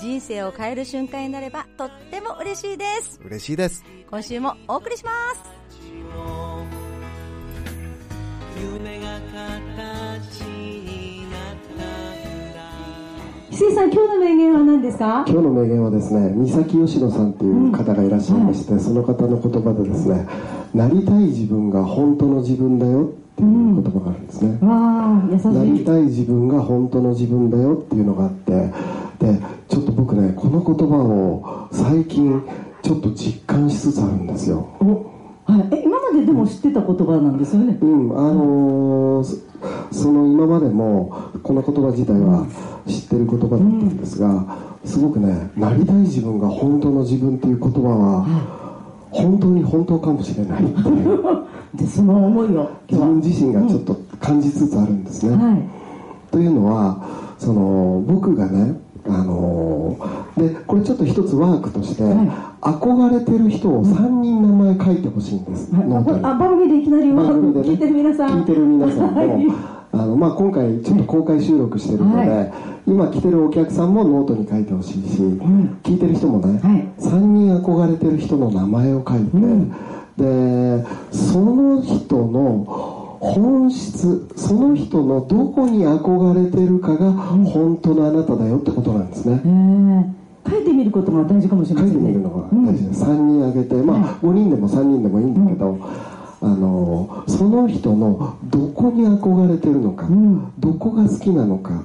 人生を変える瞬間になればとっても嬉しいです。嬉しいです。今週もお送りします。夢が形になったんだ翡翠さん、今日の名言は何ですか？今日の名言はですね三崎吉野さんという方がいらっしゃいまして、その方の言葉でですねなりたい自分が本当の自分だよっていう言葉があるんですね、わあ、優しい。なりたい自分が本当の自分だよっていうのがあっての言葉を最近ちょっと実感しつつあるんですよ。おはい、え今まででも知ってた言葉なんですよね？うん。あのーそその今までもこの言葉自体は知ってる言葉だったんですが、すごくねなりたい自分が本当の自分っていう言葉は本当に本当かもしれない。で、その思いを今自分自身がちょっと感じつつあるんですね、日は。はい。というのはその僕がねあのーでこれちょっと一つワークとして、はい。憧れてる人を3人名前書いてほしいんです、はい。ノートに。あ、番組でいきなり番組でね聞いてる皆さん。聞いてる皆さんも、はい。あのまあ、今回ちょっと公開収録してるので、はい。今来てるお客さんもノートに書いてほしいし、ん。聞いてる人もね、はい。3人憧れてる人の名前を書いて、ん。でその人の本質その人のどこに憧れてるかが本当のあなただよってことなんですね、えー。書いてみることが大事かもしれませんね。書いてみるのが大事です、3人挙げてまあ5人でも3人でもいいんだけど、あのその人のどこに憧れてるのか、ん。どこが好きなのか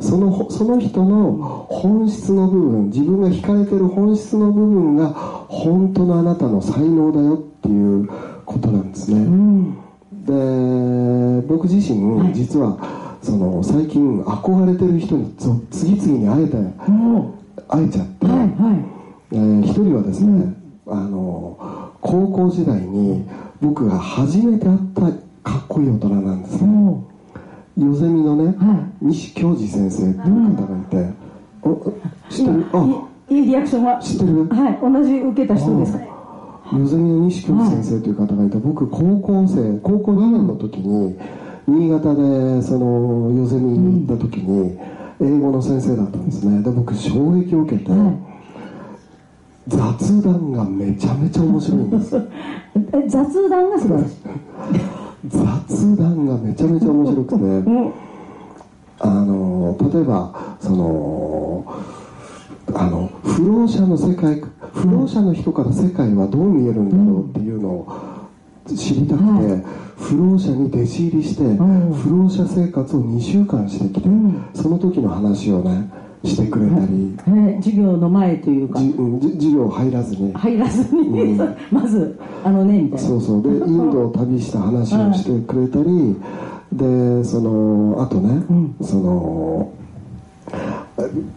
そのその人の本質の部分自分が惹かれてる本質の部分が本当のあなたの才能だよっていうことなんですね、うん。で僕自身実はその最近憧れてる人にぞ次々に会えても会えちゃって、う、はい、はい。えー一人はですね、あの高校時代に僕が初めて会ったかっこいい大人なんですねもヨゼミのね、は西京二先生っていう方がいて、お知ってる？あう、いいいいリアクションは。知ってる？はい、同じ受けた人ですか。ヨゼミの西京二先生という。方がいて、僕高校生高校2年の時に新潟でそのヨゼミに行った時に英語の先生だったんですねで僕衝撃を受けて、雑談がめちゃめちゃ面白いんですえ雑談が素晴らしい。雑談がめちゃめちゃ面白くて。うん。あの例えばそのあの不老者の世界不老者の人から世界はどう見えるんだろうっていうのを知りたくて、はい。不老者に弟子入りして、ん。不老者生活を2週間してきて、ん。その時の話をねしてくれたり、えー授業の前というか。授業入らずに、入らずに、うん。まずあのねみたいな。そうそう。でインドを旅した話をしてくれたり、でそのあとね、その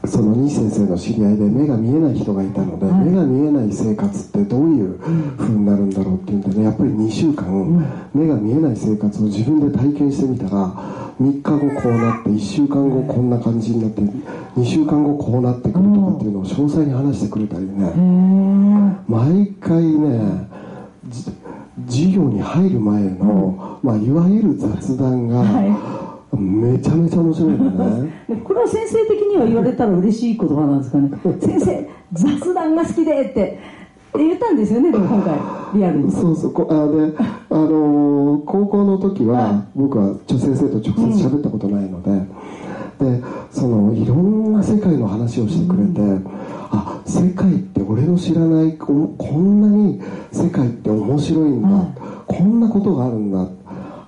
その西先生の知り合いで目が見えない人がいたので、目が見えない生活ってどういう風になるんだろうっていうんでねやっぱり2週間、目が見えない生活を自分で体験してみたら3日後こうなって1週間後こんな感じになって2週間後こうなってくるとかっていうのを詳細に話してくれたりね、毎回ねじ授業に入る前の、まあ、いわゆる雑談が、めちゃめちゃ面白いね。でこれは先生的には言われたら嬉しい言葉なんですかね。先生雑談が好きでって言ったんですよねでも今回リアルに。そうそうこあで、あのー高校の時は僕は先生と直接喋ったことないので、でそのいろんな世界の話をしてくれて、あ世界って俺の知らないここんなに世界って面白いんだ、こんなことがあるんだ。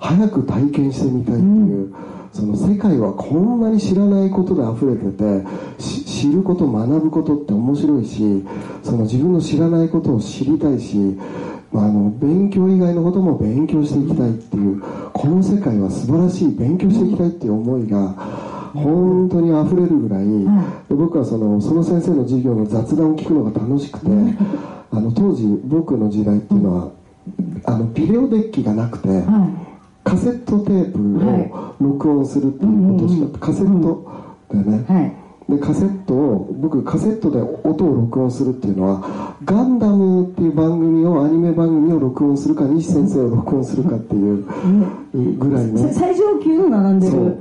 早く体験してみたいっていう、その世界はこんなに知らないことで溢れててし知ること学ぶことって面白いしその自分の知らないことを知りたいし、まあ、あの勉強以外のことも勉強していきたいっていうこの世界は素晴らしい勉強していきたいっていう思いが本当に溢れるぐらい、で僕はそのその先生の授業の雑談を聞くのが楽しくて、あの当時僕の時代っていうのは、あのビデオデッキがなくて、カセットテープを録音するっていうことしか、カセットでね、はい。でカセットを僕カセットで音を録音するっていうのは「ガンダム」っていう番組をアニメ番組を録音するか西先生を録音するかっていうぐらいね最上級の並んでる。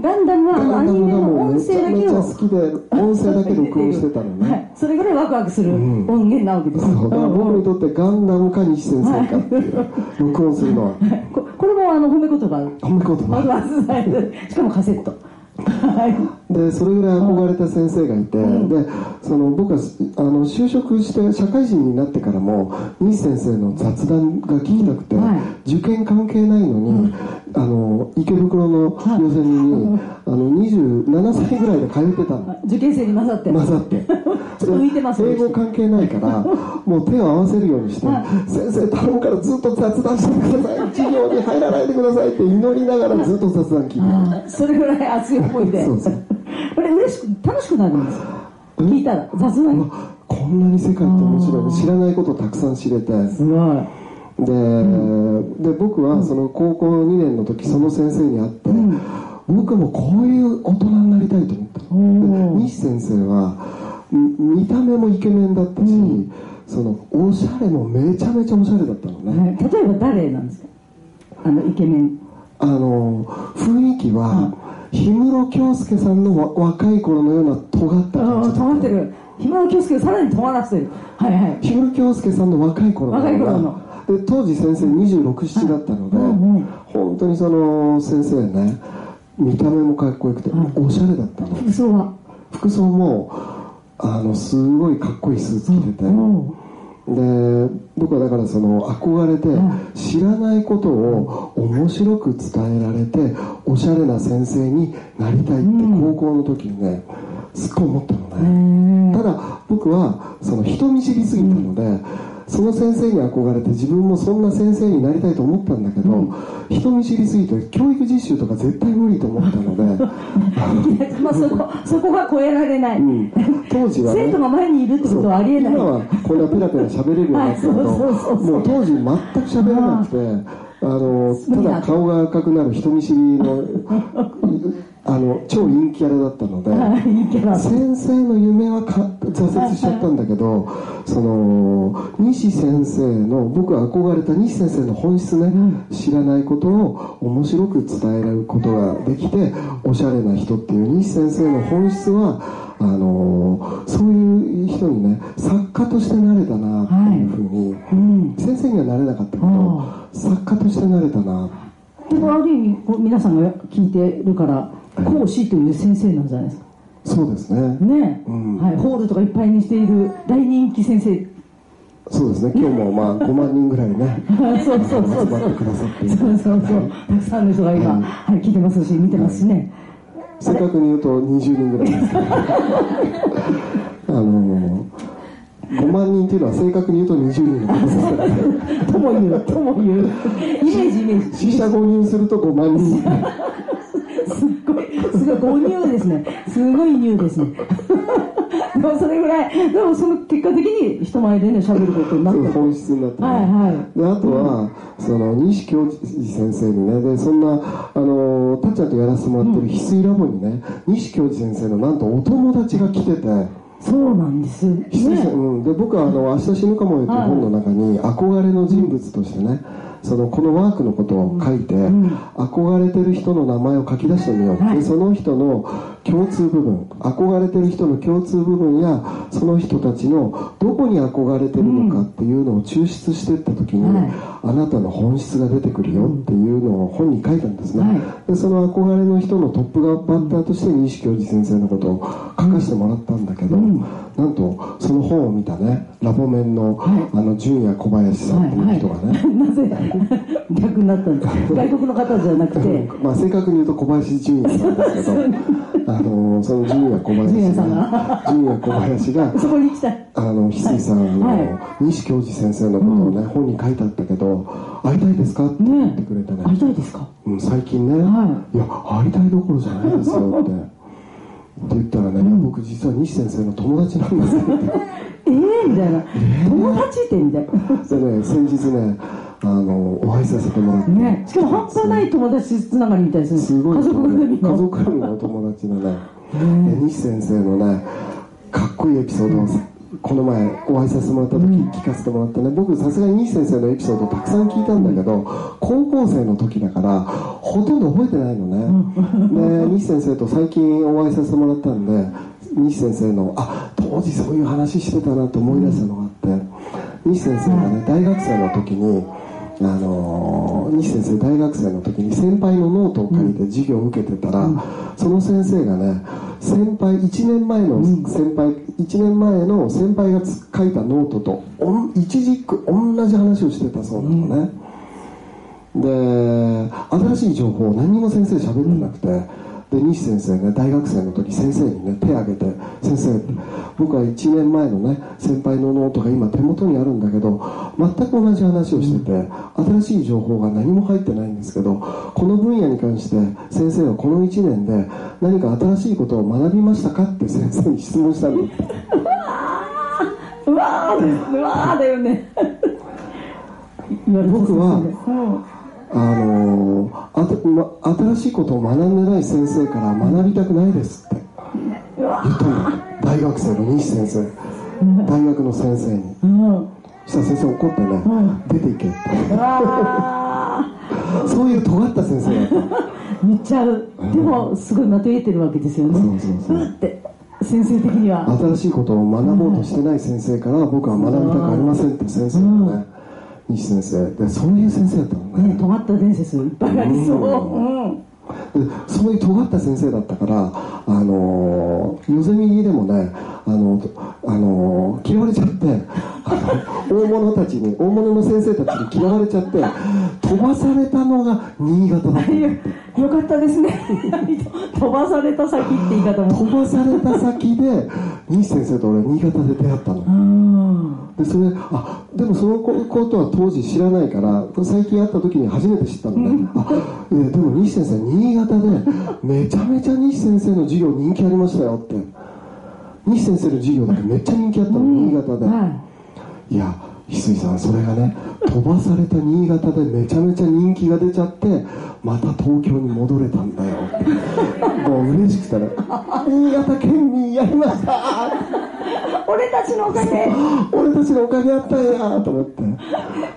ガンダムはアニメの音声だけを好きで音声だけ録音してたのね、はい、それぐらいワクワクするん。音源なわけです、そう。だから僕にとってガンダムか西先生かっていう録音するのは。ここれもあの褒め言葉。褒め言葉。しかもカセット。はいでそれぐらい憧れた先生がいて、でその僕はあの就職して社会人になってからも西先生の雑談が聞きたくて、はい。受験関係ないのに、あの池袋の予選に、あの27歳ぐらいで通ってたの。受験生に混ざって。混ざって。浮いてますね英語関係ないからもう手を合わせるようにして「先生頼むからずっと雑談してください。授業に入らないでください」って祈りながらずっと雑談聞いてそれぐらい熱い思いで。そうそうこれ嬉しく楽しくなるんですよ。聞いたら雑談こんなに世界って面白い。知らないことたくさん知れて。すごい。で,、で僕はその高校2年の時その先生に会って、僕もこういう大人になりたいと思った西先生はみ見た目もイケメンだったし、そのおしゃれもめちゃめちゃおしゃれだったのね、はい例えば誰なんですか？あのイケメン。あの雰囲気は氷室京介さんのわ若い頃のような尖った感じ。尖ってる。暇を気をつけてさらに尖らせてるはいはい。氷室京介さんの若い頃。の若い頃の。なで当時先生267だったので、うん。うん本当にその先生ね見た目もかっこよくて、おしゃれだったの。服装は。服装もあのすごいかっこいいスーツ着てて、うんで僕はだからその憧れて知らないことを面白く伝えられておしゃれな先生になりたいって高校の時にねすっごい思ったのね。ただ僕はその人見知りすぎたのでその先生に憧れて自分もそんな先生になりたいと思ったんだけど人見知りすぎて教育実習とか絶対無理と思ったので。まあそこ そこが超えられない、うん。当時はね。生徒が前にいるってことはありえない。今はこんなペラペラ喋れるようになったけど、もう当時全く喋れなくてあのただ顔が赤くなる人見知りのあの超陰キャラだったので先生の夢はか挫折しちゃったんだけどその西先生の僕が憧れた西先生の本質ね、知らないことを面白く伝えることができておしゃれな人っていう西先生の本質はあのそういう人にね作家としてなれたなっていうふうに、先生にはなれなかったけど作家としてなれたな。でもある意味皆さんが聞いてるから講師という先生なんじゃないですか。そうですね。ね。え、うん。はい、ホールとかいっぱいにしている大人気先生。そうですね。今日もまあ 5万人ぐらいね。そうそうそう集まってくださって。いるそうそう。そうたくさんの人が今、うんはい、聞いてますし見てますしね、正確に言うと20人ぐらいです。あの5万人っていうのは正確に言うと20人とですからねとも言うとも言う。イメージイメージ。死者5人すると5万人すっごいすごい誤入ですね。すごい入ですね。でもそれぐらい。でもその結果的に人前でね喋ることになっそうた本質になってね、はいはい。であとは、その西教授先生にねでそんなあのたっちゃんとやらせてもらってる翡翠ラボにね西教授先生のなんとお友達が来てて。そうなんです。ね。うん、で僕はあの「明日死ぬかもよ」という本の中に憧れの人物としてねそのこのワークのことを書いて、憧れてる人の名前を書き出してみよう、はい。でその人の共通部分憧れてる人の共通部分やその人たちのどこに憧れてるのかっていうのを抽出していった時に、はい。あなたの本質が出てくるよっていうのを本に書いたんですね、はい。でその憧れの人のトップバッターとして西教授先生のことを書かせてもらったんだけど、なんとその本を見たねラボメンの,、あの純也小林さんっていう人がね、なぜ 逆になったんですか 外国の方じゃなくて。まあ正確に言うと小林純也さんですけどあのその純也小林さんが純也小林がそこに行きた。いあの翡翠さん、あのは西教授先生のことをね、本に書いてあったけど会いたいですかって言ってくれてね。会いたいですか？うん、最近ね、、はい。や会いたいどころじゃないですよって。って言ったらね、僕実は西先生の友達なんですって。ええみたいな。友達ってみたい。なでね先日ねあのお会いさせてもらって、ね。しかも半端ない友達つながりみたいですね。すごい。家族ぐるみ家の族ぐるみのお友達のね、で西先生のねかっこいいエピソードをこの前お会いさせてもらった時聞かせてもらってね。僕さすがに西先生のエピソードたくさん聞いたんだけど高校生の時だからほとんど覚えてないのね。で西先生と最近お会いさせてもらったんで西先生のあ当時そういう話してたなと思い出したのがあって西先生がね大学生の時にあのー西先生大学生の時に先輩のノートを借りて授業を受けてたら、その先生がね先輩1年前の先輩、1年前の先輩がつ書いたノートと一字一句同じ話をしてたそうなのね、で新しい情報を何にも先生喋ってなくて、で西先生ね大学生の時先生にね手を挙げて「先生僕は1年前のね先輩のノートが今手元にあるんだけど全く同じ話をしてて新しい情報が何も入ってないんですけどこの分野に関して先生はこの1年で何か新しいことを学びましたか?」って先生に質問したんだってうわーうわーだよね僕はうんあのあたま新しいことを学んでない先生から学びたくないですって。言ったんだ大学生の西先生。大学の先生に。うんそしたら先生怒ってね、ん出ていけって。そういう尖った先生だった。ー言っちゃう。でもすごいまとえてるわけですよね。そうそうそう。だって先生的には。新しいことを学ぼうとしてない先生から僕は学びたくありませんって先生がね、西先生。でそういう先生だったのね。ね尖った伝説いっぱいありそう。うん。うんでそういう尖った先生だったから、あのー、ヨゼミギでもね、あのあのー嫌われちゃってあの 大物たちに大物の先生たちに嫌われちゃって飛ばされたのが新潟だったよかったですね。飛ばされた先って言い方も。飛ばされた先で西先生と俺新潟で出会ったの。うんでそれあでもそのことは当時知らないから最近会った時に初めて知ったのね、あでも西先生新潟でめちゃめちゃ西先生の授業人気ありましたよって。西先生の授業だけめっちゃ人気あったの、新潟で、はいや翡翠さんそれがね飛ばされた新潟でめちゃめちゃ人気が出ちゃってまた東京に戻れたんだよって。もう嬉しくてね。新潟県民やりました俺たちのおかげ。俺たちのおかげやったんやと思って。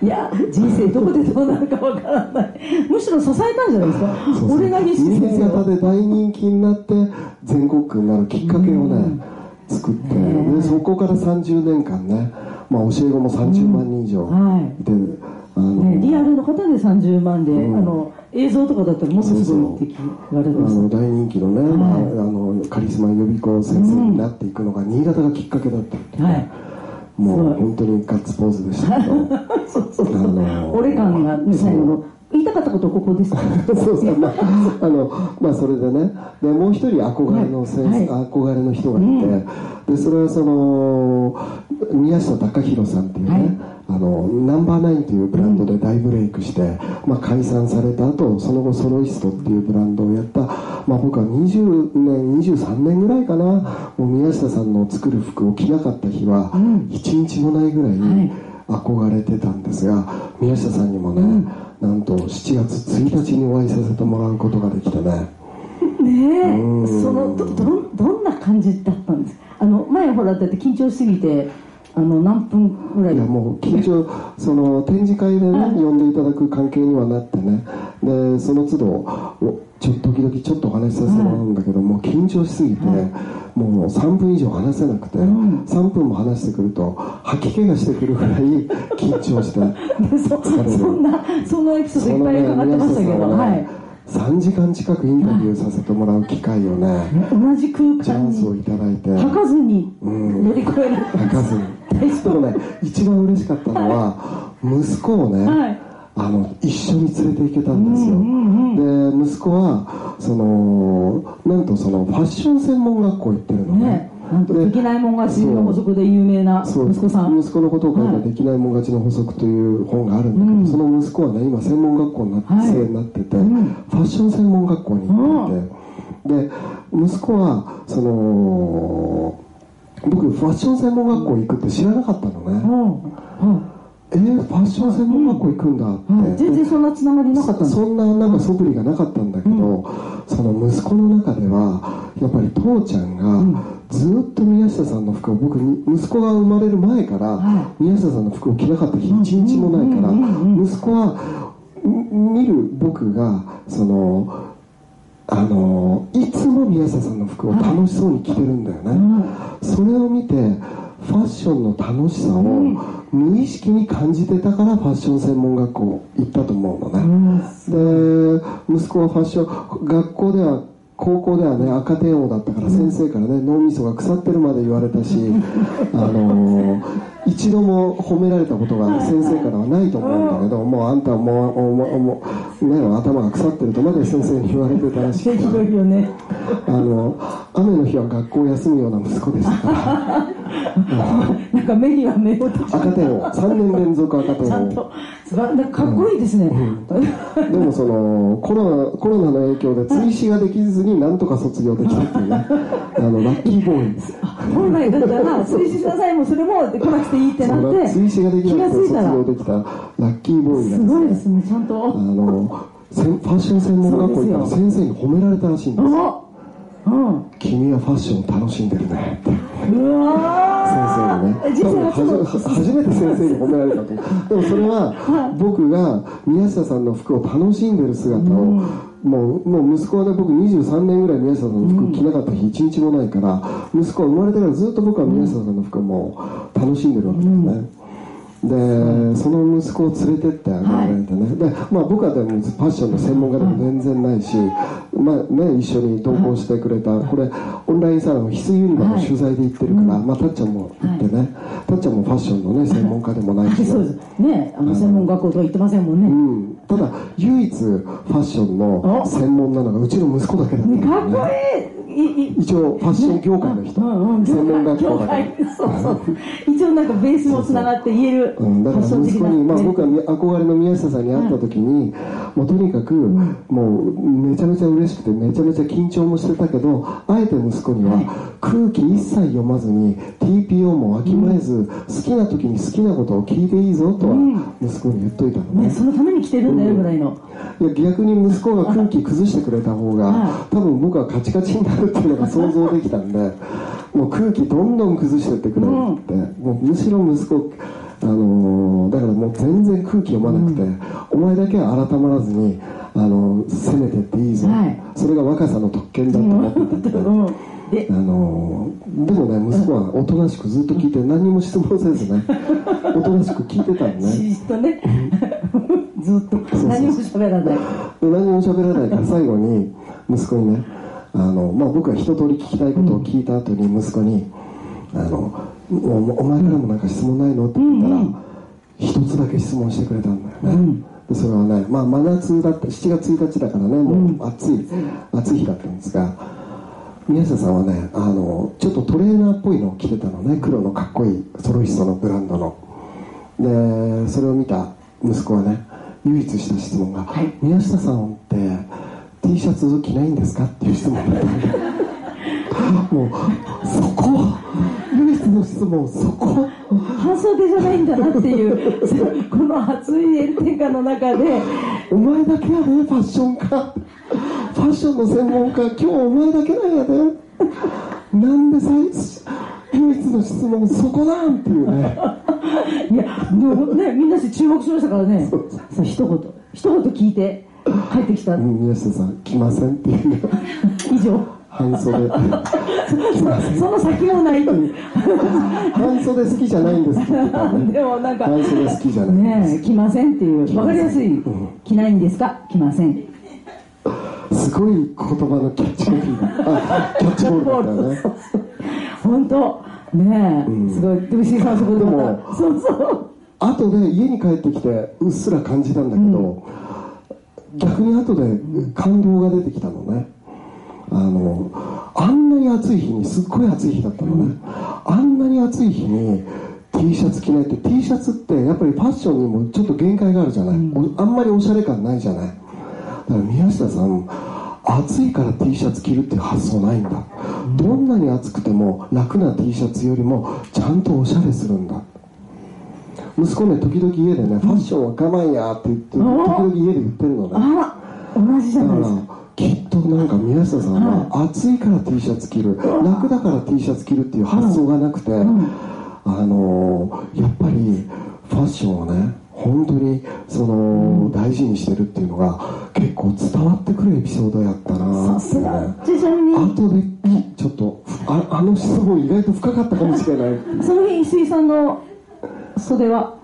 いや人生どこでどうなるかわからない。むしろ支えたんじゃないですか？俺が西先新生を潟で大人気になって全国区になるきっかけをね、作ってでそこから30年間ね、まあ、教え子も30万人以上はい。いて、あのね、リアルの方で30万で、うん。あの映像とかだったらもっとすごいって言われます。の大人気のね、まあ、あのカリスマ予備校先生になっていくのが新潟がきっかけだったっていう。ね、はい。もう本当にガッツポーズでしたけど。そうそうそう俺感がね最後の言いたかったことここです そうそう、まあ、あの、まあ、それでね、で、もう一人憧れの先生、はい。憧れの人がいて、で、それはその、宮下隆弘さんっていうね、はい。あの、ナンバーナインというブランドで大ブレイクして、まあ、解散された後、その後ソロイストっていうブランドをやった、まあ、僕は20年、23年ぐらいかな、もう宮下さんの作る服を着なかった日は、一日もないぐらい、はい憧れてたんですが宮下さんにもね、なんと7月1日にお会いさせてもらうことができてね。ねえ。うん。そのどどんどんな感じだったんですあの前ほらだって緊張しすぎてあの何分ぐらい？いやもう緊張その展示会でね呼んでいただく関係にはなってね。でその都度おちょっと時々ちょっとお話しさせてもらうんだけど、もう緊張しすぎて、もう3分以上話せなくて、3分も話してくると吐き気がしてくるぐらい緊張して そそんなそのエピソードいっぱい伺ってましたけど、ねはい3時間近くインタビューさせてもらう機会をね、同じ空チャ間ンスをにいただいて。吐かずにうん。乗り越える、泣かずに。でもね一番嬉しかったのは息子をね、はい。あの一緒に連れて行けたんですよ、で息子はそのなんとそのファッション専門学校行ってるのね。ねなんとでできないもん勝ちの補足で有名な息子さん。息子のことを書いた「はいできないもん勝ちの法則」という本があるんだけど、うん。その息子はね今専門学校になって、なってて、うんファッション専門学校に行っていて、で息子はその僕ファッション専門学校行くって知らなかったのね、うん。うんえー、ファッション専門学校行くんだって、はい全然そんなつながりなかったそんななんか素振りがなかったんだけど、その息子の中ではやっぱり父ちゃんがずっと宮下さんの服を僕に息子が生まれる前からは宮下さんの服を着なかった日一日もないからうん。うん。うん。うん。息子はん見る僕がそのあのいつも宮下さんの服を楽しそうに着てるんだよね、それを見てファッションの楽しさを無意識に感じてたからファッション専門学校行ったと思うのね、で息子はファッション学校では高校ではね赤点王だったから先生からね脳みそが腐ってるまで言われたしあの一度も褒められたことが先生からはないと思うんだけどもうあんたはもうもうもう、ね、頭が腐ってるとまで先生に言われてたらしい。よね。あの雨の日は学校を休むような息子でしたから なんか目には目を閉じ赤点王3年連続赤点王ちゃんと素晴らなんかかっこいいですね、でもそのコロナコロナの影響で追試ができずになんとか卒業できたっていうね。あのラッキーボーイです。本来だったら推進しなさいもそれも来なくていいってなそっての追試ができ気なくて卒業できた。ラッキーボーイがすごいですね。ちゃんあとのせんファッション専門学校行ったら先生に褒められたらしいんですあうん君はファッションを楽しんでるね。ってうわ先生にね。初めて先生に褒められたとでもそれは僕が宮下さんの服を楽しんでる姿を、もうもう息子はね僕23年ぐらい宮下さんの服着なかった日一日もないから息子は生まれてからずっと僕は宮下さんの服をもう楽しんでるわけですね、で、その息子を連れてってあげられてね、でまあ、僕はでもファッションの専門家でも全然ないし、まあね、一緒に同行してくれた、これオンラインサロン翡翠ユニバの取材で行ってるから、まあ、たっちゃんも行ってね、たっちゃんもファッションの、ね、専門家でもないし、そうです。ねあの専門学校とか行ってませんもんね、うん、ただ唯一ファッションの専門なのがうちの息子だけだったんだよね。いいいい一応ファッション業界の人、うんうん、専門学校業だから。界。そうそう。一応なんかベースもつながって言えるフうん、だから息子に、まあ、僕はみ憧れの宮下さんに会った時に、もうとにかく、もうめちゃめちゃ嬉しくてめちゃめちゃ緊張もしてたけどあえて息子には空気一切読まずに TPO もわきまえず、好きな時に好きなことを聞いていいぞとは息子に言っといたのね。ね、そのために来てるんだよぐらいの、いや逆に息子が空気崩してくれた方がは多分僕はカチカチになるっていうのが想像できたんでもう空気どんどん崩してってくれって、もうむしろ息子あのーだからもう全然空気読まなくて、お前だけは改まらずに、あのー攻めてっていいぞ、はい。それが若さの特権だと思ってたんで、うん、であのーでもね息子はおとなしくずっと聞いて何にも質問せずね おとなしく聞いてたのねじっとね。ずっと。何も喋らない。で何も喋らないから最後に息子にねあの、まあ、僕が一通り聞きたいことを聞いた後に息子に「あのおお前からもなんか質問ないの?」って言ったら一つだけ質問してくれたんだよね、でそれはね、まあ、真夏だった7月1日だからねもう暑い、暑い日だったんですが宮下さんはねあのちょっとトレーナーっぽいのを着てたのね黒のかっこいいソロイストのブランドの。でそれを見た息子はね唯一した質問が「宮下さんって T シャツ着ないんですか?」っていう質問だった。もうそこ。唯一の質問そこ。半袖じゃないんだなっていうこの熱い炎天下の中で。お前だけやでファッション家。ファッションの専門家今日お前だけなんやでなんで最唯一の質問そこなんっていうね。いやでもねみんなして注目しましたからね。さ一言。一言聞いて帰ってきた。うん宮下さん来ませんっていう。以上。半袖。その先もない。半袖好きじゃないんですって言ってたねでもなんか半袖好きじゃない。ねえ来ませんっていう。分かりやすい。来ないんですか？来ません。すごい言葉のキャッチコピー。があキャッチボールだね。本当。ねえ、すごい。でも石井さんそこでもたそうそう。後で家に帰ってきてうっすら感じたんだけど、逆に後で感動が出てきたのね。あのあんなに暑い日にすっごい暑い日だったのね、あんなに暑い日に T シャツ着ないって T シャツってやっぱりファッションにもちょっと限界があるじゃない、おあんまりおしゃれ感ないじゃない。だから宮下さん暑いから T シャツ着るって発想ないんだ、どんなに暑くても楽な T シャツよりもちゃんとおしゃれするんだ息子ね時々家でね、ファッションは我慢やって言って時々家で言ってるのね。あら同じじゃないですか。らきっとなんか宮下さんは暑いから T シャツ着る楽だから T シャツ着るっていう発想がなくて、あのやっぱりファッションをね本当にその大事にしてるっていうのが結構伝わってくるエピソードやったなさすが。ね。ちなみに、後でちょっとああの質問意外と深かったかもしれないその日、石井さんの袖は、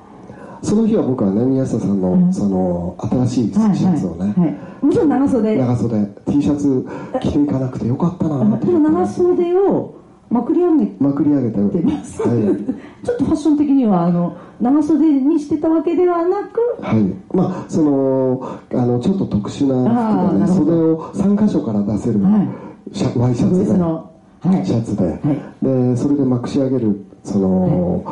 その日は僕はね宮下さんのその新しいシはいャツをね、はいはい。もちろん長袖。長袖 T シャツ着ていかなくてよかったなってこの長袖をまくり上げて。まくり上げてます、はい。ちょっとファッション的にはあの長袖にしてたわけではなく？はい、まあそのあのちょっと特殊な服でね袖を3箇所から出せる、はい。シャワイシャツで、はい。シャツで、い。でそれでまくし上げるその、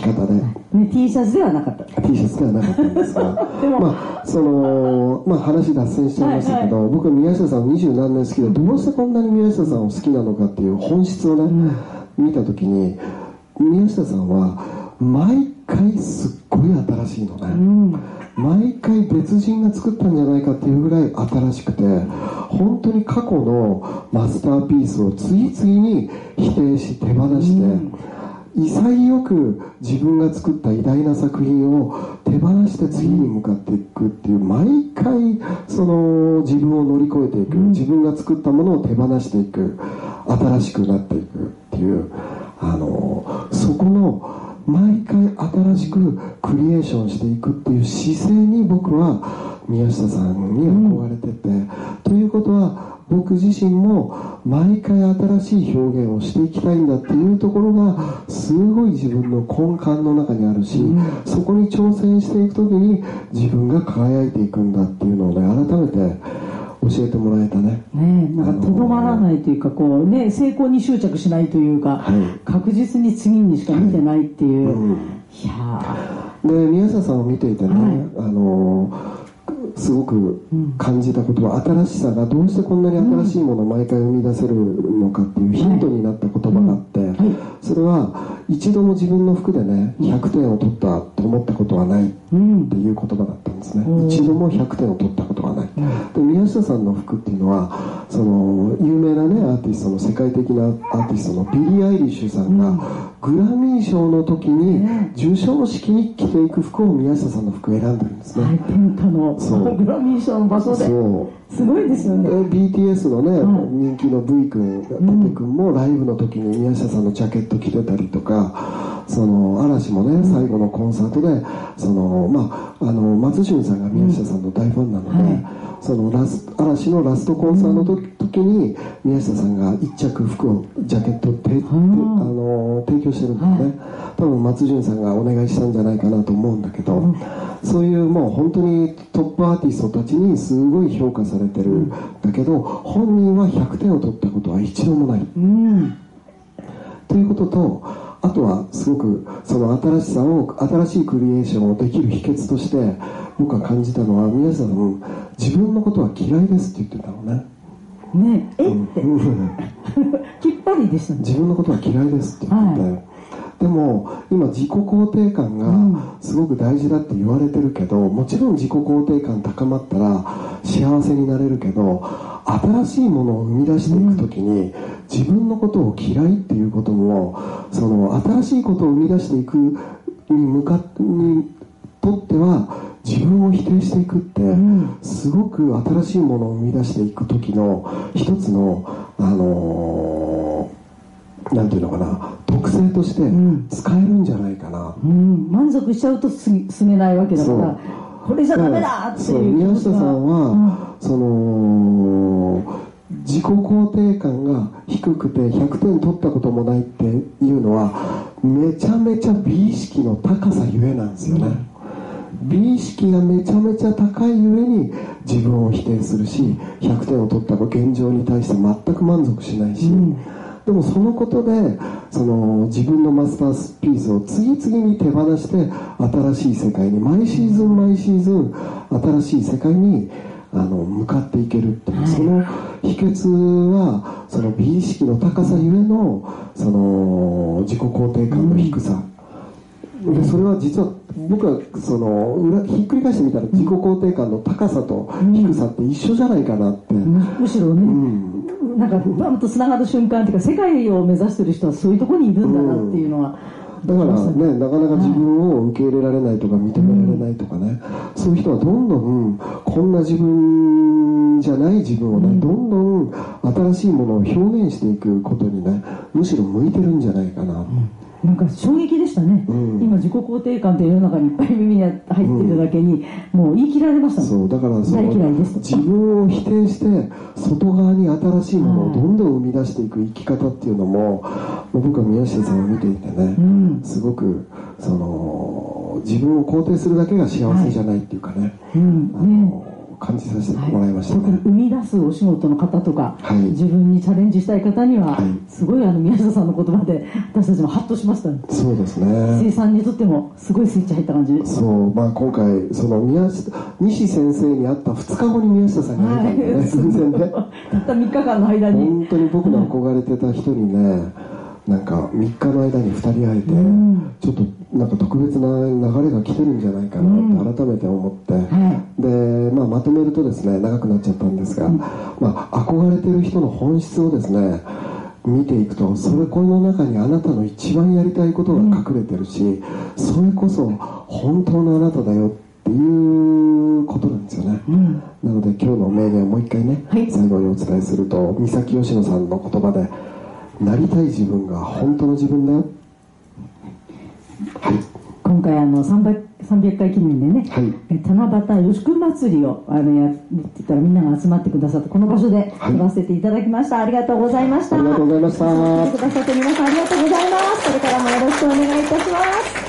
着方で、ね、T シャツではなかった。T シャツではなかったんですが。まあそのまあ話脱線しちゃいましたけど、僕は宮下さん二十何年好きでどうしてこんなに宮下さんを好きなのかっていう本質をね、見た時に宮下さんは毎回すっごい新しいのね、毎回別人が作ったんじゃないかっていうぐらい新しくて本当に過去のマスターピースを次々に否定し手放して、潔く自分が作った偉大な作品を手放して次に向かっていくっていう毎回その自分を乗り越えていく。自分が作ったものを手放していく。新しくなっていくっていう。あのそこの毎回新しくクリエーションしていくっていう姿勢に僕は宮下さんに憧れてて、ということは僕自身も毎回新しい表現をしていきたいんだっていうところがすごい自分の根幹の中にあるし、そこに挑戦していく時に自分が輝いていくんだっていうのをね改めて教えてもらえたね。ねなんかとどまらないというかこうね成功に執着しないというか、はい。確実に次にしか見てないっていう、うん。いやで宮下さんを見ていてね、はい。あのすごく感じたことは新しさがどうしてこんなに新しいものを毎回生み出せるのかっていうヒントになった言葉があって、それは一度も自分の服でね100点を取ったと思ったことはないっていう言葉だったんですね、うん。一度も100点を取ったことはない、で宮下さんの服っていうのはその有名なねアーティストの世界的なアーティストのビリー・アイリッシュさんが、グラミー賞の時に授賞式に着ていく服を宮下さんの服を選んでるんですね、はい天下のそう。グラミー賞の場所で。そう。すごいですよでね BTS のね、はい人気の V 君テテ君もライブの時に宮下さんのジャケット着てたりとかその嵐もね最後のコンサートでその、まあ、あの松潤さんが宮下さんの大ファンなので、はい。そのラス嵐のラストコンサートの時時に宮下さんが一着服をジャケットをて、あの提供してるんだよね、多分松潤さんがお願いしたんじゃないかなと思うんだけど、そういうもう本当にトップアーティストたちにすごい評価されてるん。だけど本人は100点を取ったことは一度もない。うん。ということとあとはすごくその新しさを新しいクリエーションをできる秘訣として僕が感じたのは皆さん自分のことは嫌いですって言ってたのね。ね。え？って きっぱりでしたね。自分のことは嫌いですって言ってて、はでも今自己肯定感がすごく大事だって言われてるけどもちろん自己肯定感高まったら幸せになれるけど新しいものを生み出していく時に自分のことを嫌いっていうこともその新しいことを生み出していくに向かにとっては自分を否定していくってすごく新しいものを生み出していく時の一つのあのーなんていうのかな特性として使えるんじゃないかな、うん、満足しちゃうとす進めないわけだからこれじゃダメだっていう宮下さんは、うん。その自己肯定感が低くて100点取ったこともないっていうのはめちゃめちゃ美意識の高さゆえなんですよね、美意識がめちゃめちゃ高いゆえに自分を否定するし100点を取った現状に対して全く満足しないし、でもそのことでその自分のマスターピースを次々に手放して新しい世界に毎シーズン毎シーズン新しい世界にあの向かっていけるっていう、その秘訣はその美意識の高さゆえのその自己肯定感の低さ、でそれは実は僕はその裏ひっくり返してみたら自己肯定感の高さと低さって一緒じゃないかなって、むむしろね、うん。なんかバンとつながる瞬間っていうか世界を目指してる人はそういうところにいるんだなっていうのは、だからね、なかなか自分を受け入れられないとか認められないとかね、そういう人はどんどんこんな自分じゃない自分をね、どんどん新しいものを表現していくことにねむしろ向いてるんじゃないかな、なんか衝撃でしたね、うん。今自己肯定感って世の中にいっぱい耳に入ってるだけに、もう言い切られましたね。そうだからそ大嫌いです。の自分を否定して外側に新しいものをどんどん生み出していく生き方っていうのも、僕は宮下さんを見ていてね、ん。すごくその自分を肯定するだけが幸せじゃないっていうかね、うん。あの感じさせてもらいましたね、特に生み出すお仕事の方とか、はい。自分にチャレンジしたい方には、はい。すごいあの宮下さんの言葉で私たちもハッとしましたね。そうです生ね産にとってもすごいスイッチ入った感じ。そう。まあ今回その宮下西先生に会った2日後に宮下さんに会えたんでね、はい偶然ね。たった3日間の間に。本当に僕の憧れてた人にねなんか3日の間に2人会えて、ん。ちょっとなんか特別な流れが来てるんじゃないかなって改めて思って、はで、まあ、まとめるとですね長くなっちゃったんですが、まあ、憧れてる人の本質をですね見ていくとそれこの中にあなたの一番やりたいことが隠れてるし、それこそ本当のあなただよっていうことなんですよね、なので今日の名言をもう一回ね、はい。最後にお伝えすると三崎佳乃さんの言葉で「なりたい自分が本当の自分だよ」はい。今回あの 300, 300回記念でね、はい。え七夕よしく祭りをあのやってたらみんなが集まってくださってこの場所ではい。撮らせていただきました、ありがとうございました。ありがとうございました。来てくださって皆さんありがとうございます。これからもよろしくお願いいたします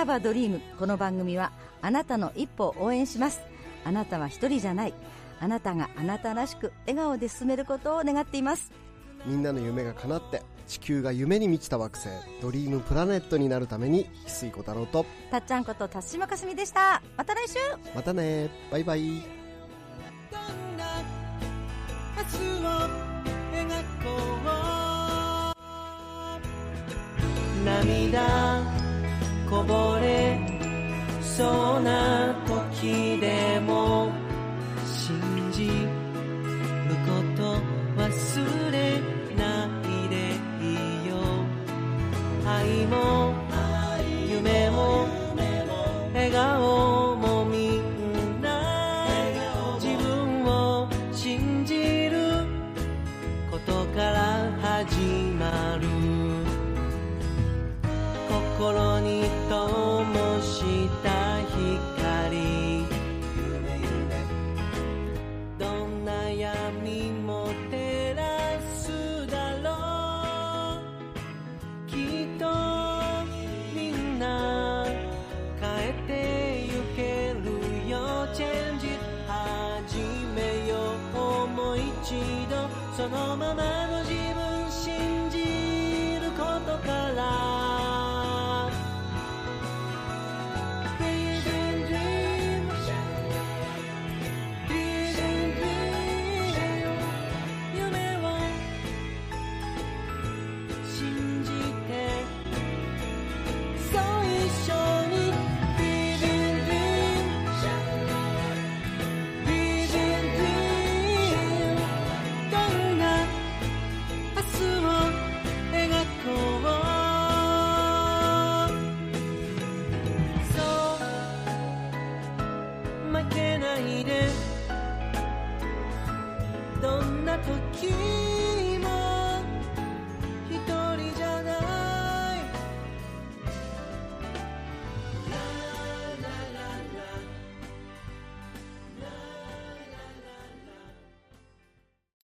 We have a dream この番組はあなたの一歩を応援します。あなたは一人じゃない。あなたがあなたらしく笑顔で進めることを願っています。みんなの夢が叶って地球が夢に満ちた惑星ドリームプラネットになるために翡翠小太郎とたっちゃんこと辰島かすみでした。また来週。またね。バイバイ。どんな明日を描こう。涙こぼれそうな時でも